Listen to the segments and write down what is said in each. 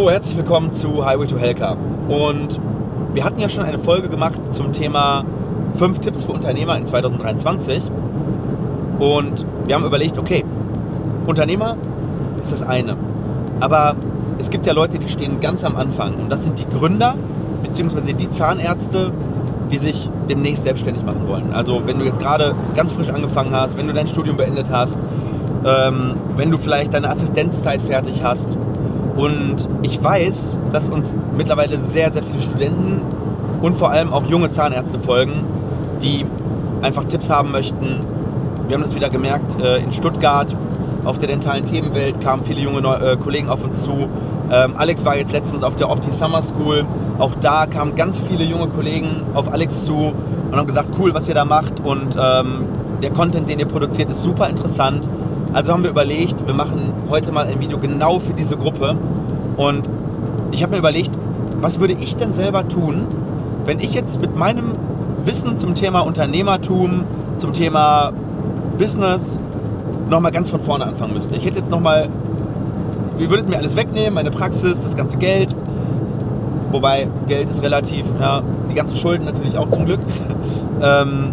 So, herzlich willkommen zu Highway to Helka. Und wir hatten ja schon eine Folge gemacht zum Thema 5 Tipps für Unternehmer in 2023. Und wir haben überlegt, okay, Unternehmer ist das eine. Aber es gibt ja Leute, die stehen ganz am Anfang. Und das sind die Gründer, beziehungsweise die Zahnärzte, die sich demnächst selbstständig machen wollen. Also wenn du jetzt gerade ganz frisch angefangen hast, wenn du dein Studium beendet hast, ähm, wenn du vielleicht deine Assistenzzeit fertig hast. Und ich weiß, dass uns mittlerweile sehr, sehr viele Studenten und vor allem auch junge Zahnärzte folgen, die einfach Tipps haben möchten. Wir haben das wieder gemerkt äh, in Stuttgart. Auf der dentalen Themenwelt kamen viele junge äh, Kollegen auf uns zu. Ähm, Alex war jetzt letztens auf der Opti Summer School. Auch da kamen ganz viele junge Kollegen auf Alex zu und haben gesagt, cool, was ihr da macht. Und ähm, der Content, den ihr produziert, ist super interessant. Also haben wir überlegt, wir machen heute mal ein Video genau für diese Gruppe. Und ich habe mir überlegt, was würde ich denn selber tun, wenn ich jetzt mit meinem Wissen zum Thema Unternehmertum, zum Thema Business nochmal ganz von vorne anfangen müsste. Ich hätte jetzt nochmal, wie würdet mir alles wegnehmen, meine Praxis, das ganze Geld. Wobei Geld ist relativ, ja, die ganzen Schulden natürlich auch zum Glück. ähm,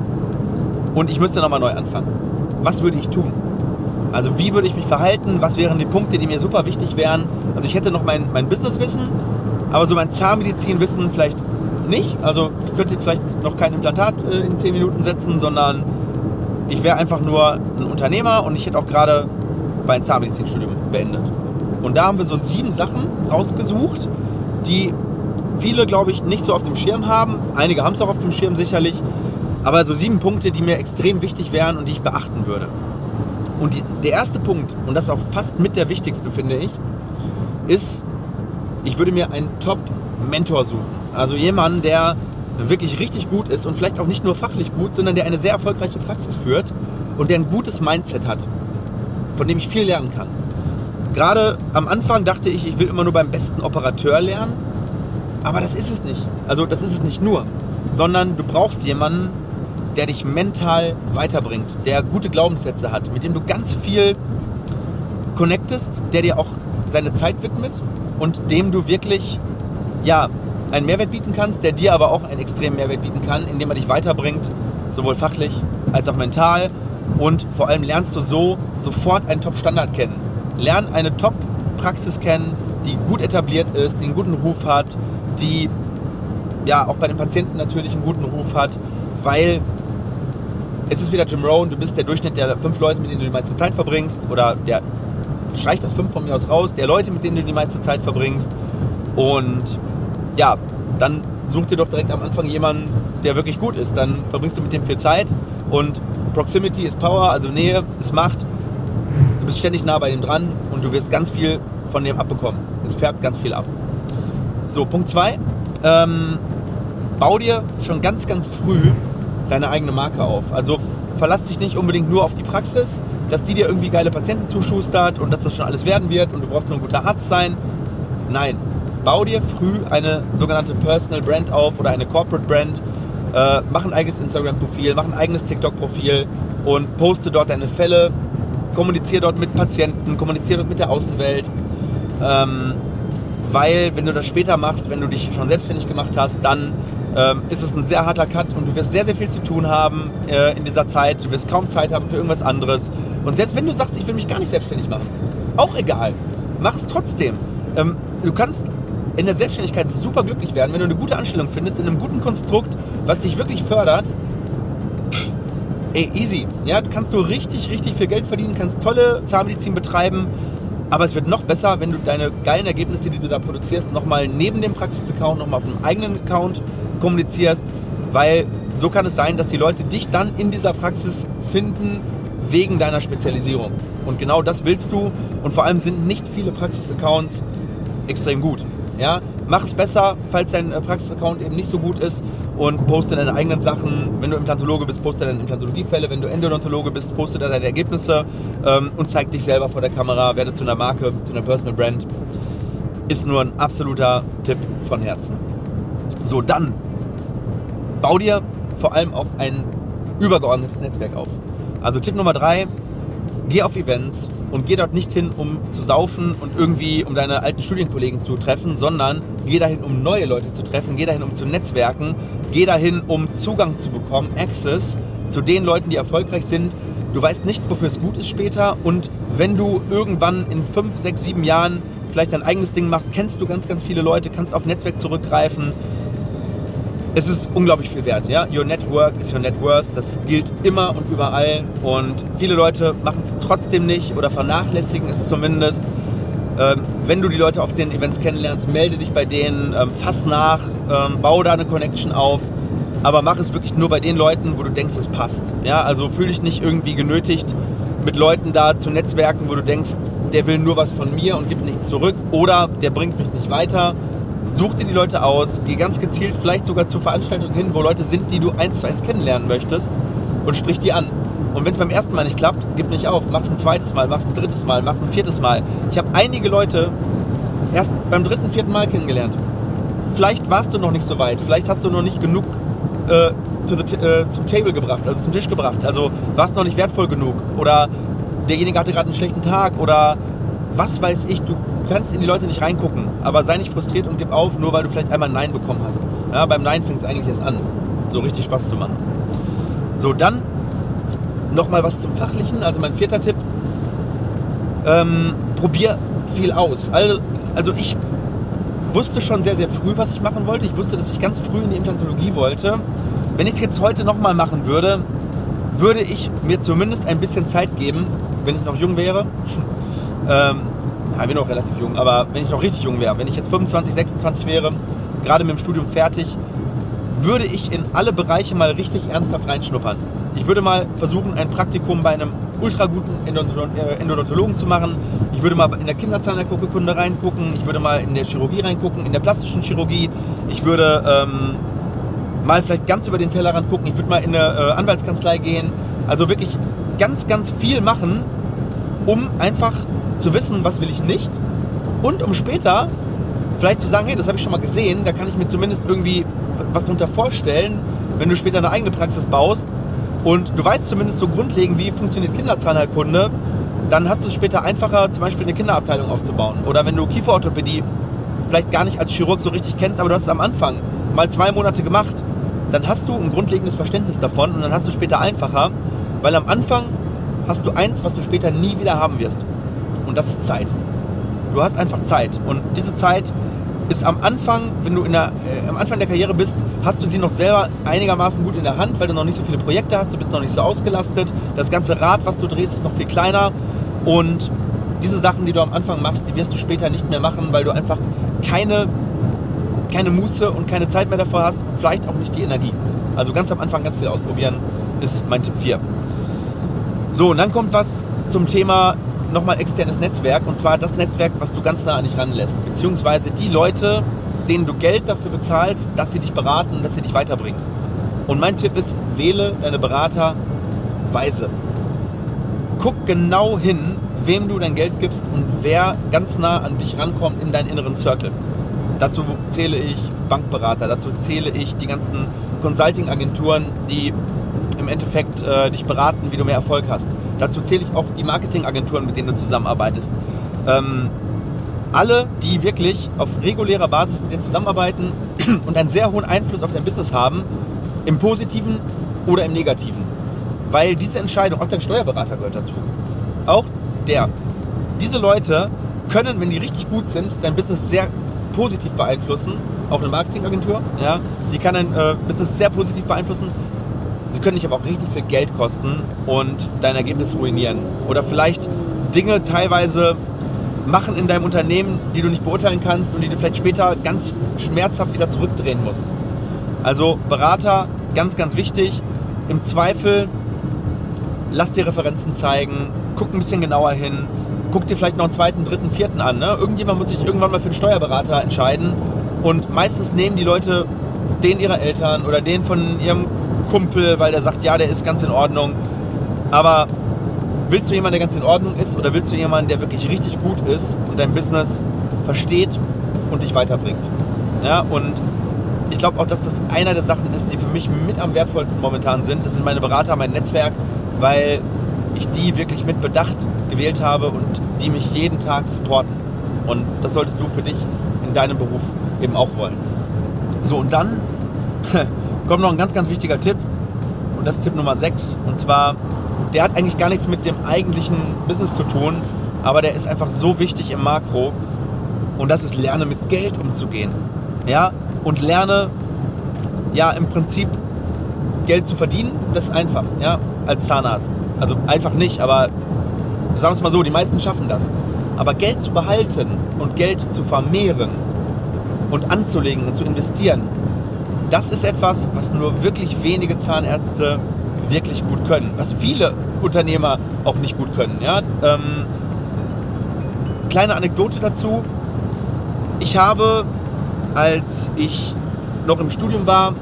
und ich müsste nochmal neu anfangen. Was würde ich tun? Also wie würde ich mich verhalten? Was wären die Punkte, die mir super wichtig wären? Also ich hätte noch mein, mein Businesswissen, aber so mein Zahnmedizinwissen vielleicht nicht. Also ich könnte jetzt vielleicht noch kein Implantat äh, in 10 Minuten setzen, sondern ich wäre einfach nur ein Unternehmer und ich hätte auch gerade mein Zahnmedizinstudium beendet. Und da haben wir so sieben Sachen rausgesucht, die viele, glaube ich, nicht so auf dem Schirm haben. Einige haben es auch auf dem Schirm sicherlich. Aber so sieben Punkte, die mir extrem wichtig wären und die ich beachten würde. Und die, der erste Punkt, und das ist auch fast mit der wichtigste, finde ich, ist, ich würde mir einen Top-Mentor suchen. Also jemanden, der wirklich richtig gut ist und vielleicht auch nicht nur fachlich gut, sondern der eine sehr erfolgreiche Praxis führt und der ein gutes Mindset hat, von dem ich viel lernen kann. Gerade am Anfang dachte ich, ich will immer nur beim besten Operateur lernen, aber das ist es nicht. Also das ist es nicht nur, sondern du brauchst jemanden, der dich mental weiterbringt, der gute Glaubenssätze hat, mit dem du ganz viel connectest, der dir auch seine Zeit widmet und dem du wirklich ja, einen Mehrwert bieten kannst, der dir aber auch einen extremen Mehrwert bieten kann, indem er dich weiterbringt, sowohl fachlich als auch mental. Und vor allem lernst du so sofort einen Top-Standard kennen. Lern eine Top-Praxis kennen, die gut etabliert ist, die einen guten Ruf hat, die ja auch bei den Patienten natürlich einen guten Ruf hat, weil es ist wieder Jim Rohn, du bist der Durchschnitt der fünf Leute, mit denen du die meiste Zeit verbringst, oder der, streich das fünf von mir aus raus, der Leute, mit denen du die meiste Zeit verbringst. Und ja, dann such dir doch direkt am Anfang jemanden, der wirklich gut ist. Dann verbringst du mit dem viel Zeit und Proximity ist Power, also Nähe ist Macht. Du bist ständig nah bei ihm dran und du wirst ganz viel von dem abbekommen. Es färbt ganz viel ab. So, Punkt 2. Ähm, bau dir schon ganz, ganz früh deine eigene Marke auf. Also verlass dich nicht unbedingt nur auf die Praxis, dass die dir irgendwie geile Patienten zuschustert und dass das schon alles werden wird und du brauchst nur ein guter Arzt sein. Nein, bau dir früh eine sogenannte Personal Brand auf oder eine Corporate Brand. Äh, mach ein eigenes Instagram-Profil, mach ein eigenes TikTok-Profil und poste dort deine Fälle. Kommuniziere dort mit Patienten, kommuniziere dort mit der Außenwelt. Ähm, weil, wenn du das später machst, wenn du dich schon selbstständig gemacht hast, dann ähm, ist es ein sehr harter Cut und du wirst sehr, sehr viel zu tun haben äh, in dieser Zeit. Du wirst kaum Zeit haben für irgendwas anderes. Und selbst wenn du sagst, ich will mich gar nicht selbstständig machen, auch egal, mach es trotzdem. Ähm, du kannst in der Selbstständigkeit super glücklich werden, wenn du eine gute Anstellung findest, in einem guten Konstrukt, was dich wirklich fördert. Ey, easy. Ja, kannst du richtig, richtig viel Geld verdienen, kannst tolle Zahnmedizin betreiben, aber es wird noch besser, wenn du deine geilen Ergebnisse, die du da produzierst, nochmal neben dem Praxis-Account, nochmal auf einem eigenen Account kommunizierst, weil so kann es sein, dass die Leute dich dann in dieser Praxis finden wegen deiner Spezialisierung. Und genau das willst du. Und vor allem sind nicht viele Praxis-Accounts extrem gut. Ja, mach es besser, falls dein äh, Praxisaccount eben nicht so gut ist und poste deine eigenen Sachen. Wenn du Implantologe bist, poste deine Implantologiefälle. Wenn du Endodontologe bist, poste deine Ergebnisse ähm, und zeig dich selber vor der Kamera, werde zu einer Marke, zu einer Personal Brand. Ist nur ein absoluter Tipp von Herzen. So, dann bau dir vor allem auch ein übergeordnetes Netzwerk auf. Also Tipp Nummer drei, geh auf Events und geh dort nicht hin, um zu saufen und irgendwie um deine alten Studienkollegen zu treffen, sondern geh dahin, um neue Leute zu treffen, geh dahin, um zu netzwerken, geh dahin, um Zugang zu bekommen, Access zu den Leuten, die erfolgreich sind. Du weißt nicht, wofür es gut ist später und wenn du irgendwann in fünf, sechs, sieben Jahren vielleicht dein eigenes Ding machst, kennst du ganz, ganz viele Leute, kannst auf Netzwerk zurückgreifen, es ist unglaublich viel wert. Ja? Your Network is your net worth. Das gilt immer und überall. Und viele Leute machen es trotzdem nicht oder vernachlässigen es zumindest. Ähm, wenn du die Leute auf den Events kennenlernst, melde dich bei denen, ähm, fass nach, ähm, bau da eine Connection auf. Aber mach es wirklich nur bei den Leuten, wo du denkst, es passt. Ja? Also fühle dich nicht irgendwie genötigt, mit Leuten da zu netzwerken, wo du denkst, der will nur was von mir und gibt nichts zurück oder der bringt mich nicht weiter Such dir die Leute aus, geh ganz gezielt vielleicht sogar zu Veranstaltungen hin, wo Leute sind, die du eins zu eins kennenlernen möchtest und sprich die an. Und wenn es beim ersten Mal nicht klappt, gib nicht auf. Mach's ein zweites Mal, mach's ein drittes Mal, mach's ein viertes Mal. Ich habe einige Leute erst beim dritten, vierten Mal kennengelernt. Vielleicht warst du noch nicht so weit, vielleicht hast du noch nicht genug äh, äh, zum Table gebracht, also zum Tisch gebracht. Also warst noch nicht wertvoll genug. Oder derjenige hatte gerade einen schlechten Tag oder was weiß ich, du kannst in die Leute nicht reingucken, aber sei nicht frustriert und gib auf, nur weil du vielleicht einmal ein Nein bekommen hast. Ja, beim Nein fängt es eigentlich erst an, so richtig Spaß zu machen. So, dann nochmal was zum Fachlichen. Also mein vierter Tipp, ähm, probier viel aus. Also, also ich wusste schon sehr, sehr früh, was ich machen wollte. Ich wusste, dass ich ganz früh in die Implantologie wollte. Wenn ich es jetzt heute nochmal machen würde, würde ich mir zumindest ein bisschen Zeit geben, wenn ich noch jung wäre. Ähm, ja, ich bin noch relativ jung, aber wenn ich noch richtig jung wäre, wenn ich jetzt 25, 26 wäre, gerade mit dem Studium fertig, würde ich in alle Bereiche mal richtig ernsthaft reinschnuppern. Ich würde mal versuchen, ein Praktikum bei einem ultra guten äh, Endodontologen zu machen. Ich würde mal in der Kinderzahnheilkunde reingucken. Ich würde mal in der Chirurgie reingucken, in der plastischen Chirurgie. Ich würde ähm, mal vielleicht ganz über den Tellerrand gucken. Ich würde mal in eine äh, Anwaltskanzlei gehen. Also wirklich ganz, ganz viel machen, um einfach zu wissen, was will ich nicht und um später vielleicht zu sagen, hey, das habe ich schon mal gesehen, da kann ich mir zumindest irgendwie was darunter vorstellen, wenn du später eine eigene Praxis baust und du weißt zumindest so grundlegend, wie funktioniert Kinderzahnheilkunde, dann hast du es später einfacher, zum Beispiel eine Kinderabteilung aufzubauen. Oder wenn du Kieferorthopädie vielleicht gar nicht als Chirurg so richtig kennst, aber du hast es am Anfang mal zwei Monate gemacht, dann hast du ein grundlegendes Verständnis davon und dann hast du es später einfacher, weil am Anfang hast du eins, was du später nie wieder haben wirst und das ist Zeit. Du hast einfach Zeit und diese Zeit ist am Anfang, wenn du der, äh, am Anfang der Karriere bist, hast du sie noch selber einigermaßen gut in der Hand, weil du noch nicht so viele Projekte hast, du bist noch nicht so ausgelastet. Das ganze Rad, was du drehst, ist noch viel kleiner und diese Sachen, die du am Anfang machst, die wirst du später nicht mehr machen, weil du einfach keine, keine Muße und keine Zeit mehr davor hast vielleicht auch nicht die Energie. Also ganz am Anfang ganz viel ausprobieren ist mein Tipp 4. So, und dann kommt was zum Thema nochmal externes Netzwerk und zwar das Netzwerk, was du ganz nah an dich ranlässt, beziehungsweise die Leute, denen du Geld dafür bezahlst, dass sie dich beraten und dass sie dich weiterbringen. Und mein Tipp ist, wähle deine Berater weise. Guck genau hin, wem du dein Geld gibst und wer ganz nah an dich rankommt in deinen inneren Circle. Dazu zähle ich Bankberater, dazu zähle ich die ganzen Consulting-Agenturen, die im Endeffekt äh, dich beraten, wie du mehr Erfolg hast. Dazu zähle ich auch die Marketingagenturen, mit denen du zusammenarbeitest. Ähm, alle, die wirklich auf regulärer Basis mit dir zusammenarbeiten und einen sehr hohen Einfluss auf dein Business haben, im Positiven oder im Negativen. Weil diese Entscheidung, auch dein Steuerberater gehört dazu. Auch der. Diese Leute können, wenn die richtig gut sind, dein Business sehr positiv beeinflussen. Auch eine Marketingagentur, ja, die kann dein äh, Business sehr positiv beeinflussen. Sie können dich aber auch richtig viel Geld kosten und dein Ergebnis ruinieren. Oder vielleicht Dinge teilweise machen in deinem Unternehmen, die du nicht beurteilen kannst und die du vielleicht später ganz schmerzhaft wieder zurückdrehen musst. Also Berater, ganz, ganz wichtig. Im Zweifel lass dir Referenzen zeigen, guck ein bisschen genauer hin, guck dir vielleicht noch einen zweiten, dritten, vierten an. Ne? Irgendjemand muss sich irgendwann mal für einen Steuerberater entscheiden und meistens nehmen die Leute den ihrer Eltern oder den von ihrem Kumpel, weil der sagt, ja, der ist ganz in Ordnung. Aber willst du jemanden, der ganz in Ordnung ist oder willst du jemanden, der wirklich richtig gut ist und dein Business versteht und dich weiterbringt? Ja, und ich glaube auch, dass das einer der Sachen ist, die für mich mit am wertvollsten momentan sind. Das sind meine Berater, mein Netzwerk, weil ich die wirklich mit Bedacht gewählt habe und die mich jeden Tag supporten. Und das solltest du für dich in deinem Beruf eben auch wollen. So, und dann kommt noch ein ganz, ganz wichtiger Tipp. Und das ist Tipp Nummer 6. Und zwar, der hat eigentlich gar nichts mit dem eigentlichen Business zu tun, aber der ist einfach so wichtig im Makro. Und das ist lerne mit Geld umzugehen. Ja, und lerne ja im Prinzip Geld zu verdienen, das ist einfach, ja, als Zahnarzt. Also einfach nicht, aber sagen wir es mal so, die meisten schaffen das. Aber Geld zu behalten und Geld zu vermehren und anzulegen und zu investieren, das ist etwas, was nur wirklich wenige Zahnärzte wirklich gut können. Was viele Unternehmer auch nicht gut können. Ja? Ähm, kleine Anekdote dazu. Ich habe, als ich noch im Studium war,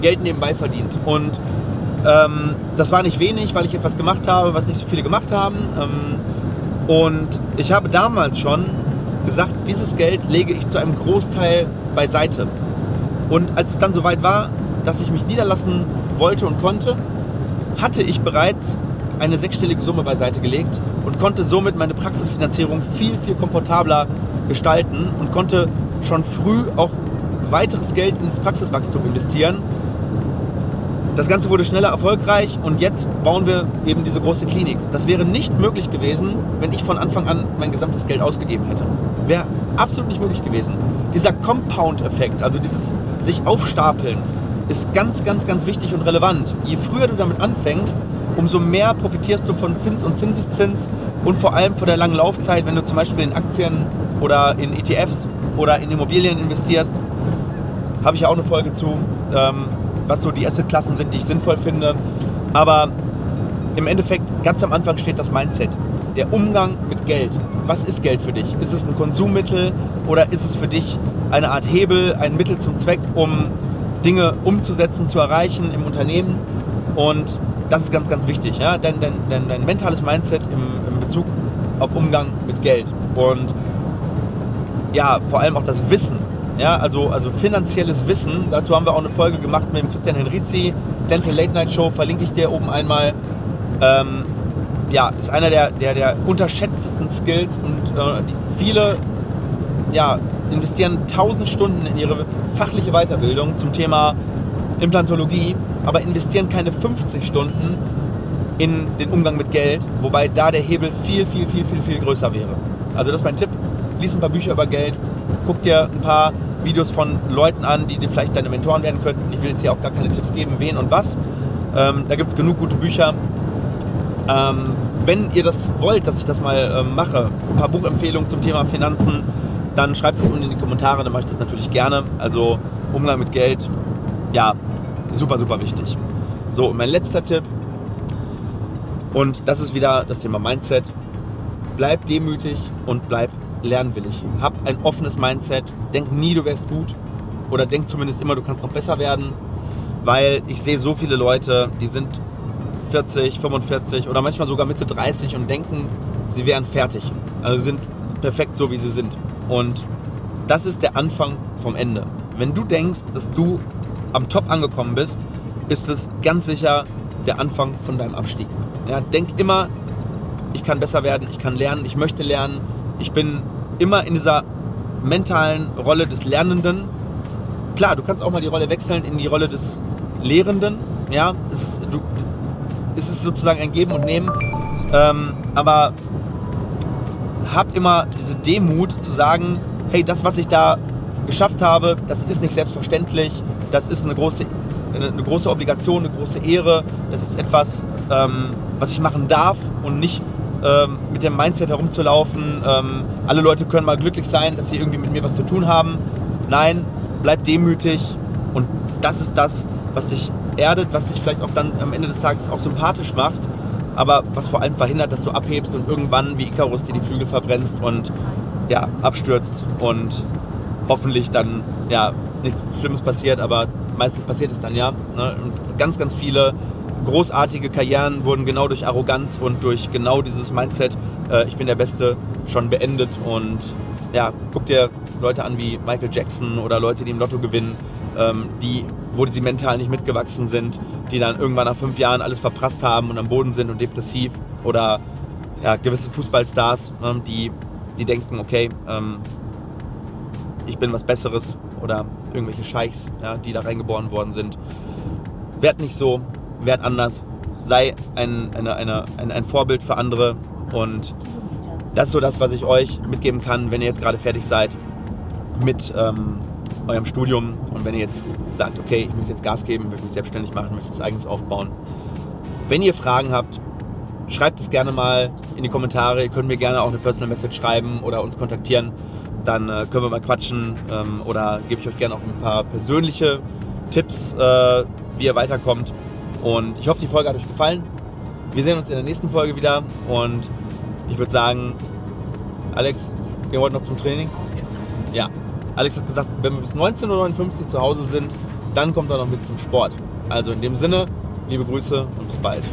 Geld nebenbei verdient. Und ähm, das war nicht wenig, weil ich etwas gemacht habe, was nicht so viele gemacht haben. Ähm, und ich habe damals schon gesagt, dieses Geld lege ich zu einem Großteil beiseite. Und als es dann soweit war, dass ich mich niederlassen wollte und konnte, hatte ich bereits eine sechsstellige Summe beiseite gelegt und konnte somit meine Praxisfinanzierung viel, viel komfortabler gestalten und konnte schon früh auch weiteres Geld ins Praxiswachstum investieren das Ganze wurde schneller erfolgreich und jetzt bauen wir eben diese große Klinik. Das wäre nicht möglich gewesen, wenn ich von Anfang an mein gesamtes Geld ausgegeben hätte. Wäre absolut nicht möglich gewesen. Dieser Compound-Effekt, also dieses sich aufstapeln, ist ganz, ganz, ganz wichtig und relevant. Je früher du damit anfängst, umso mehr profitierst du von Zins und Zinseszins und vor allem von der langen Laufzeit, wenn du zum Beispiel in Aktien oder in ETFs oder in Immobilien investierst. Habe ich ja auch eine Folge zu. Ähm, was so die Assetklassen sind, die ich sinnvoll finde. Aber im Endeffekt, ganz am Anfang steht das Mindset. Der Umgang mit Geld. Was ist Geld für dich? Ist es ein Konsummittel oder ist es für dich eine Art Hebel, ein Mittel zum Zweck, um Dinge umzusetzen, zu erreichen im Unternehmen? Und das ist ganz, ganz wichtig. Ja? Dein, dein, dein, dein mentales Mindset im, im Bezug auf Umgang mit Geld. Und ja, vor allem auch das Wissen ja, also, also finanzielles Wissen. Dazu haben wir auch eine Folge gemacht mit dem Christian Henrizi. Dental Late Night Show verlinke ich dir oben einmal. Ähm, ja, ist einer der, der, der unterschätztesten Skills und äh, viele ja, investieren 1000 Stunden in ihre fachliche Weiterbildung zum Thema Implantologie, aber investieren keine 50 Stunden in den Umgang mit Geld, wobei da der Hebel viel, viel, viel, viel, viel größer wäre. Also das ist mein Tipp. Lies ein paar Bücher über Geld, guck dir ein paar Videos von Leuten an, die dir vielleicht deine Mentoren werden könnten. Ich will jetzt hier auch gar keine Tipps geben, wen und was. Ähm, da gibt es genug gute Bücher. Ähm, wenn ihr das wollt, dass ich das mal ähm, mache, ein paar Buchempfehlungen zum Thema Finanzen, dann schreibt es unten in die Kommentare, dann mache ich das natürlich gerne. Also Umgang mit Geld, ja, super, super wichtig. So, mein letzter Tipp, und das ist wieder das Thema Mindset. Bleib demütig und bleib lernwillig. Hab ein offenes Mindset. Denk nie, du wärst gut. Oder denk zumindest immer, du kannst noch besser werden. Weil ich sehe so viele Leute, die sind 40, 45 oder manchmal sogar Mitte 30 und denken, sie wären fertig. Also sind perfekt so, wie sie sind. Und das ist der Anfang vom Ende. Wenn du denkst, dass du am Top angekommen bist, ist es ganz sicher der Anfang von deinem Abstieg. Ja, denk immer, ich kann besser werden, ich kann lernen, ich möchte lernen, ich bin immer in dieser mentalen Rolle des Lernenden. Klar, du kannst auch mal die Rolle wechseln in die Rolle des Lehrenden. Ja, es ist, du, es ist sozusagen ein Geben und Nehmen. Ähm, aber hab immer diese Demut zu sagen, hey, das, was ich da geschafft habe, das ist nicht selbstverständlich. Das ist eine große, eine, eine große Obligation, eine große Ehre. Das ist etwas, ähm, was ich machen darf und nicht ähm, mit dem Mindset herumzulaufen, ähm, alle Leute können mal glücklich sein, dass sie irgendwie mit mir was zu tun haben. Nein, bleib demütig und das ist das, was dich erdet, was dich vielleicht auch dann am Ende des Tages auch sympathisch macht, aber was vor allem verhindert, dass du abhebst und irgendwann wie Icarus dir die Flügel verbrennst und ja, abstürzt und hoffentlich dann ja nichts Schlimmes passiert, aber meistens passiert es dann ja. Ne? Und ganz, ganz viele großartige Karrieren wurden genau durch Arroganz und durch genau dieses Mindset, äh, ich bin der Beste, schon beendet. Und ja, guck dir Leute an wie Michael Jackson oder Leute, die im Lotto gewinnen. ähm, die, wo sie mental nicht mitgewachsen sind, die dann irgendwann nach fünf Jahren alles verprasst haben und am Boden sind und depressiv oder ja, gewisse Fußballstars, ne, die, die denken, okay, ähm, ich bin was Besseres oder irgendwelche Scheichs, ja, die da reingeboren worden sind. Werd nicht so, werd anders, sei ein, eine, eine, ein, ein Vorbild für andere und das ist so das, was ich euch mitgeben kann, wenn ihr jetzt gerade fertig seid mit ähm, eurem Studium und wenn ihr jetzt sagt, okay, ich möchte jetzt Gas geben, möchte mich selbstständig machen, möchte was eigenes aufbauen. Wenn ihr Fragen habt, schreibt es gerne mal in die Kommentare. Ihr könnt mir gerne auch eine Personal Message schreiben oder uns kontaktieren. Dann äh, können wir mal quatschen ähm, oder gebe ich euch gerne auch ein paar persönliche Tipps, äh, wie ihr weiterkommt. Und ich hoffe, die Folge hat euch gefallen. Wir sehen uns in der nächsten Folge wieder und ich würde sagen, Alex, gehen wir heute noch zum Training? Yes. Ja. Alex hat gesagt, wenn wir bis 19.59 Uhr zu Hause sind, dann kommt er noch mit zum Sport. Also in dem Sinne, liebe Grüße und bis bald.